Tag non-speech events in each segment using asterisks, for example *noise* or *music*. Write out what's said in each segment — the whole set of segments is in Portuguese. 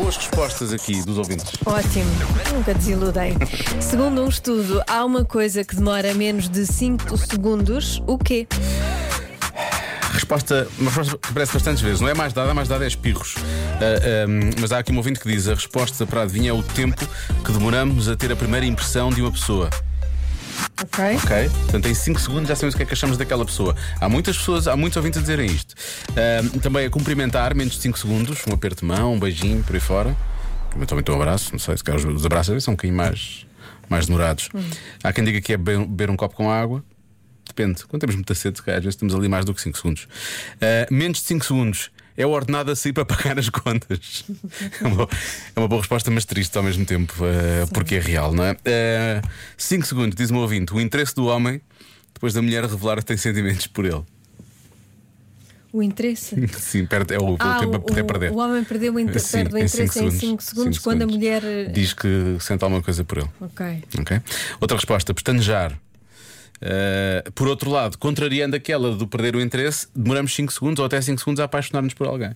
boas respostas aqui dos ouvintes. Ótimo, nunca desiludei. *laughs* Segundo um estudo, há uma coisa que demora menos de 5 segundos. O quê? Resposta, uma resposta que aparece bastantes vezes. Não é mais dada, mais dada é espirros. Ah, ah, mas há aqui um ouvinte que diz: a resposta para adivinhar é o tempo que demoramos a ter a primeira impressão de uma pessoa. Ok. Ok? Portanto, em 5 segundos já sabemos o que é que achamos daquela pessoa. Há muitas pessoas, há muitos ouvintes a dizerem isto. Também a cumprimentar, menos de 5 segundos, um aperto de mão, um beijinho, por aí fora. Eventualmente um abraço, não sei, se calhar os- os abraços são um bocadinho mais, mais demorados. Há quem diga que é beber um copo com água. Depende. Quando temos muita sede, às vezes temos ali mais do que 5 segundos. Ah, menos de 5 segundos é o ordenado a sair para pagar as contas. é, uma, é uma boa resposta, mas triste ao mesmo tempo, ah, porque é real, não é? 5 segundos, diz-me o ouvinte, o interesse do homem depois da mulher revelar que tem sentimentos por ele. O interesse. *laughs* Sim, perde, é o, o Ah, tempo a o, poder perder. o homem perdeu o inter... Sim, perde o interesse em 5 segundos, Cinco quando a segundos. mulher. eh, diz que sente alguma coisa por ele. Ok. Ok? Outra resposta, pestanejar. Uh, por outro lado, contrariando aquela do perder o interesse, demoramos 5 segundos ou até 5 segundos a apaixonar-nos por alguém.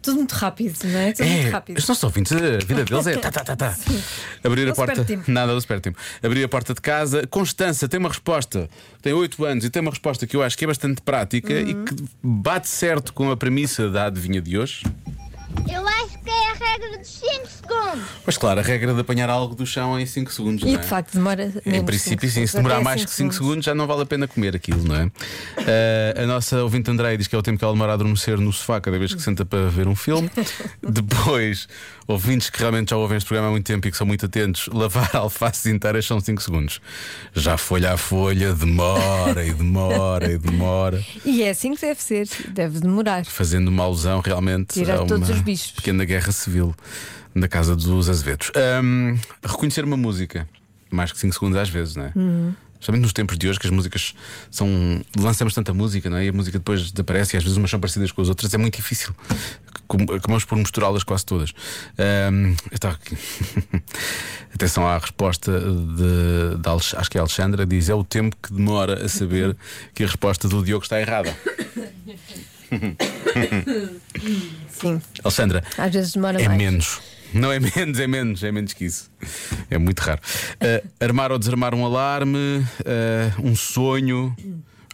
Tudo muito rápido, não é? Tudo muito rápido. os nossos ouvintes, a vida deles é tá, tá, tá, tá. *laughs* Abrir a Não porta. Nada, não se perde tempo. Abrir a porta de casa. Constança tem uma resposta, tem 8 anos e tem uma resposta que eu acho que é bastante prática e Uhum. que bate certo com a premissa da adivinha de hoje. É a regra dos 5 segundos. Pois claro, a regra de apanhar algo do chão em 5 segundos. E não é? de facto demora menos Em princípio, cinco sim. Se segundos, demorar até mais cinco que 5 segundos, já não vale a pena comer aquilo, não é? Eh, a nossa ouvinte Andrei diz que é o tempo que ela demora a adormecer no sofá cada vez que senta para ver um filme. *laughs* Depois, ouvintes que realmente já ouvem este programa há muito tempo e que são muito atentos, lavar *laughs* alfaces inteiras são 5 segundos. Já folha a folha, demora e demora e demora. E é assim que deve ser, deve demorar. Fazendo uma alusão realmente Tirar a uma todos os bichos. pequena guerra civil na casa dos Azevedos. Ahm, reconhecer uma música, mais que 5 segundos às vezes, não é? Uhum. Nos tempos de hoje, que as músicas são. lançamos tanta música, não é? E a música depois desaparece e às vezes umas são parecidas com as outras, é muito difícil. Acabamos por misturá-las quase todas. Eu estava aqui. *laughs* Atenção à resposta de, de Alex- acho que é a Alexandra, diz: é o tempo que demora a saber que a resposta do Diogo está errada. *laughs* Sim. Alexandra, Às vezes demora é mais. menos. Não é menos, é menos, é menos que isso. É muito raro. Uh, armar ou desarmar um alarme, uh, um sonho.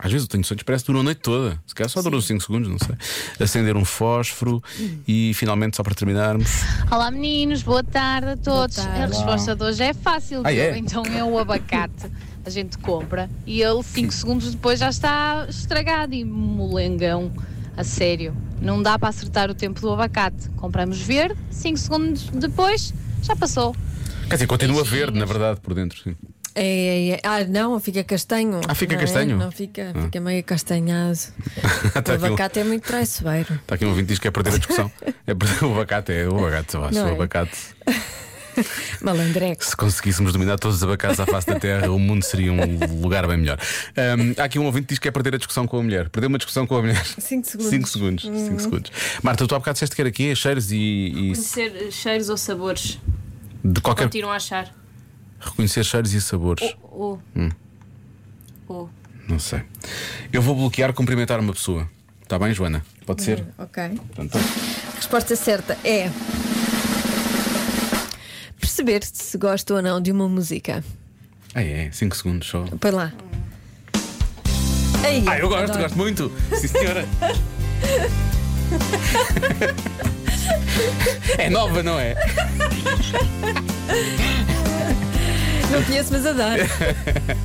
Às vezes eu tenho sonhos parece que duram a noite toda. Se calhar só duram 5 segundos, não sei. Acender um fósforo e finalmente, só para terminarmos. Olá meninos, boa tarde a todos. Tarde. A resposta de hoje é fácil, Ah, é? Então é o abacate. A gente compra e ele 5 segundos depois já está estragado e molengão. A sério, não dá para acertar o tempo do abacate. Compramos verde, 5 segundos depois já passou. Quer dizer, continua Beijinhos. verde, na verdade, por dentro. Sim. É, é, é. Ah, não, fica castanho. Ah, fica não é? castanho? Não fica, fica meio castanhado. Está *laughs* o um, abacate é muito traiçoeiro. está aqui um ouvinte que diz que é perder a discussão. *laughs* É perder o abacate, é o abacate, eu acho. Não O é? abacate. *laughs* *laughs* Malandrex. Se conseguíssemos dominar todos os abacates à face da terra, o mundo seria um lugar bem melhor. Ahm, há aqui um ouvinte que diz que é perder a discussão com a mulher. Perder uma discussão com a mulher. 5 segundos. 5 segundos. Hum. cinco segundos. Marta, tu há bocado disseste que era aqui, cheiros e, e Conhecer cheiros ou sabores. de qualquer. Continuam a achar. Reconhecer cheiros e sabores. Ou. Hum. Ou. Não sei. Eu vou bloquear cumprimentar uma pessoa. Está bem, Joana? Pode ser? Ok. Pronto. A resposta certa é. Perceber se gosta ou não de uma música. Ah, é, 5 segundos só. Põe lá. Aí, Ah, eu gosto, adoro. gosto muito. Sim, senhora. é nova, não é? Não conheço, mas adoro. *laughs*